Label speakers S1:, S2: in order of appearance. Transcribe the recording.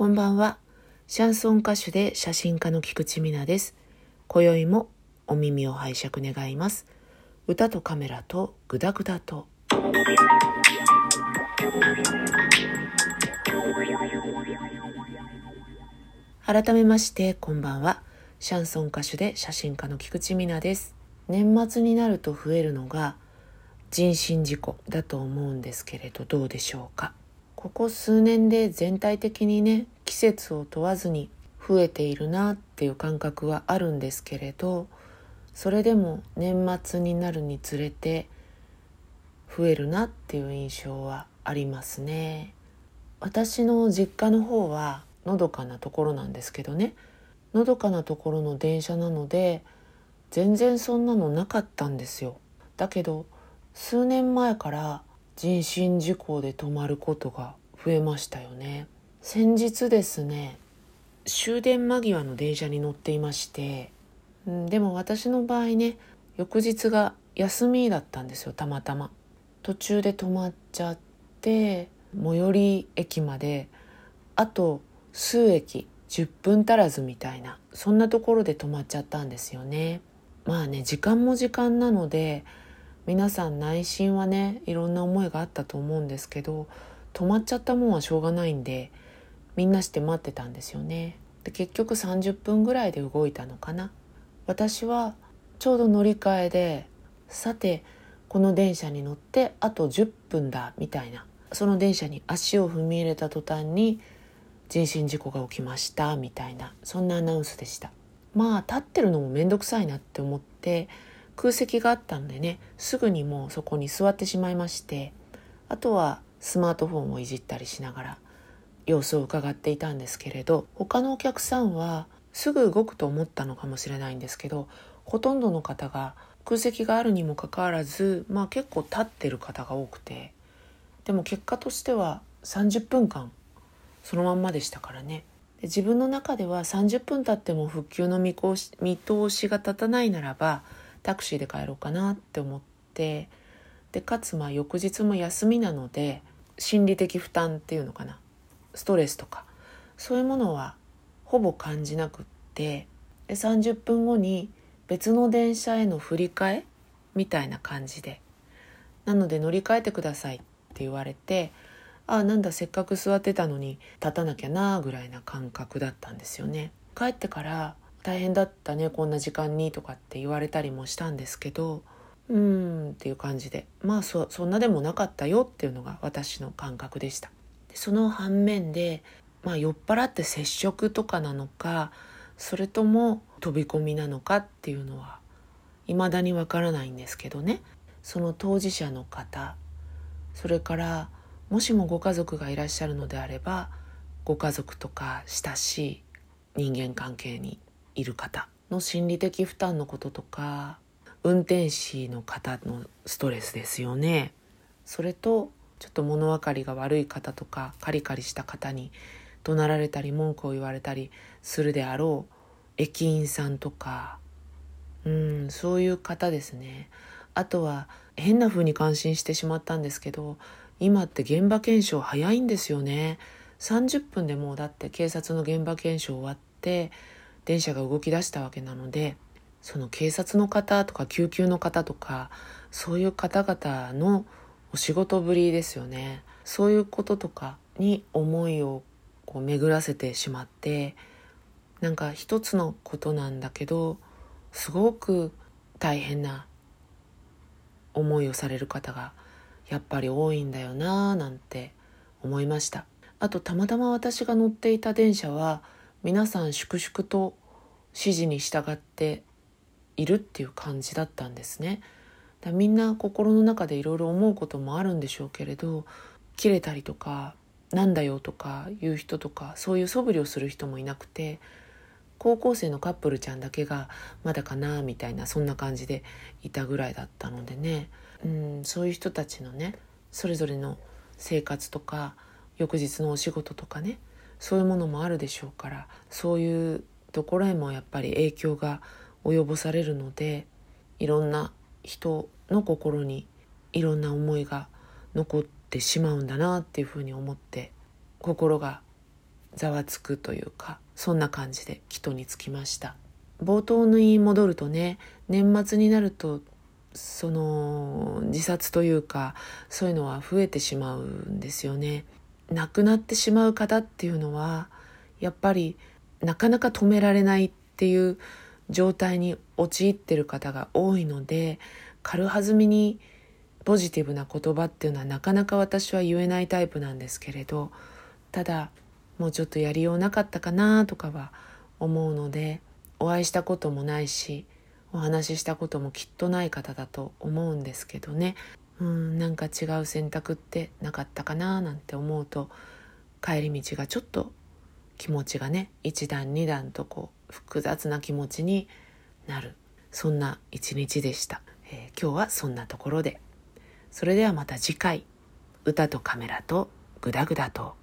S1: こんばんは。シャンソン歌手で写真家の菊池美奈です。今宵もお耳を拝借願います。歌とカメラとグダグダと。改めましてこんばんは。シャンソン歌手で写真家の菊池美奈です。年末になると増えるのが人身事故だと思うんですけれどどうでしょうか。ここ数年で全体的にね季節を問わずに増えているなっていう感覚はあるんですけれどそれでも年末になるにつれて増えるなっていう印象はありますね。私の実家の方はのどかなところなんですけどね。のどかなところの電車なので全然そんなのなかったんですよ。だけど数年前から人身事故で止まることが増えましたよね。先日ですね終電間際の電車に乗っていましてでも私の場合ね翌日が休みだったんですよたまたま。途中で止まっちゃって最寄り駅まであと数駅10分足らずみたいなそんなところで止まっちゃったんですよね。まあね時間も時間なので皆さん内心はねいろんな思いがあったと思うんですけど止まっちゃったもんはしょうがないんでみんなして待ってたんですよね。で結局30分ぐらいで動いたのかな。私はちょうど乗り換えでさてこの電車に乗ってあと10分だみたいな。その電車に足を踏み入れた途端に人身事故が起きましたみたいな。そんなアナウンスでした。まあ立ってるのも面倒くさいなって思って空席があったのでねすぐにもうそこに座ってしまいましてあとはスマートフォンをいじったりしながら様子を伺っていたんですけれど他のお客さんはすぐ動くと思ったのかもしれないんですけどほとんどの方が空席があるにもかかわらずまあ結構立ってる方が多くてでも結果としては30分間そのまんまでしたからね。で自分の中では30分経っても復旧の見通し見通しが立たないならばタクシーで帰ろうかなって思ってでかつまあ翌日も休みなので心理的負担っていうのかな。ストレスとか。そういうものはほぼ感じなくってで30分後に別の電車への振り替えみたいな感じで。なので乗り換えてくださいって言われてああなんだせっかく座ってたのに立たなきゃなぐらいな感覚だったんですよね。帰ってから大変だったねこんな時間にとかって言われたりもしたんですけどうーんっていう感じで。まあそそんなでもなかったよっていうのが私の感覚でした。でその反面で、まあ、酔っ払って接触とかなのかそれとも飛び込みなのかっていうのは未だにわからないんですけどね。その当事者の方それからもしもご家族がいらっしゃるのであればご家族とか親しい人間関係にいる方の心理的負担のこととか運転士の方のストレスですよね。それとちょっと物分かりが悪い方とかカリカリした方に怒鳴られたり文句を言われたりするであろう駅員さんとかうんそういう方ですね。あとは変な風に感心してしまったんですけど今って現場検証早いんですよね。30分でもうだって警察の現場検証終わって電車が動き出したわけなのでその警察の方とか救急の方とかそういう方々のお仕事ぶりですよね。そういうこととかに思いをこう巡らせてしまってなんか一つのことなんだけどすごく大変な思いをされる方がやっぱり多いんだよなぁなんて思いました。あとたまたま私が乗っていた電車は皆さん粛々と指示に従っているっていう感じだったんですね。だみんな心の中でいろいろ思うこともあるんでしょうけれど切れたりとかなんだよとか言う人とかそういう素振りをする人もいなくて高校生のカップルちゃんだけがまだかなみたいなそんな感じでいたぐらいだったのでねうんそういう人たちのねそれぞれの生活とか翌日のお仕事とかねそういうものもあるでしょうからそういうところへもやっぱり影響が及ぼされるのでいろんな人の心にいろんな思いが残ってしまうんだなっていうふうに思って心がざわつくというかそんな感じで帰途につきました。冒頭に戻るとね年末になるとその自殺というかそういうのは増えてしまうんですよね。亡くなってしまう方っていうのはやっぱりなかなか止められないっていう状態に陥ってる方が多いので軽はずみにポジティブな言葉っていうのはなかなか私は言えないタイプなんですけれどただもうちょっとやりようなかったかなとかは思うのでお会いしたこともないしお話ししたこともきっとない方だと思うんですけどね。うんなんか違う選択ってなかったかななんて思うと帰り道がちょっと気持ちがね1段2段とこう複雑な気持ちになる。そんな一日でした、えー、今日はそんなところで。それではまた次回。歌とカメラとグダグダと。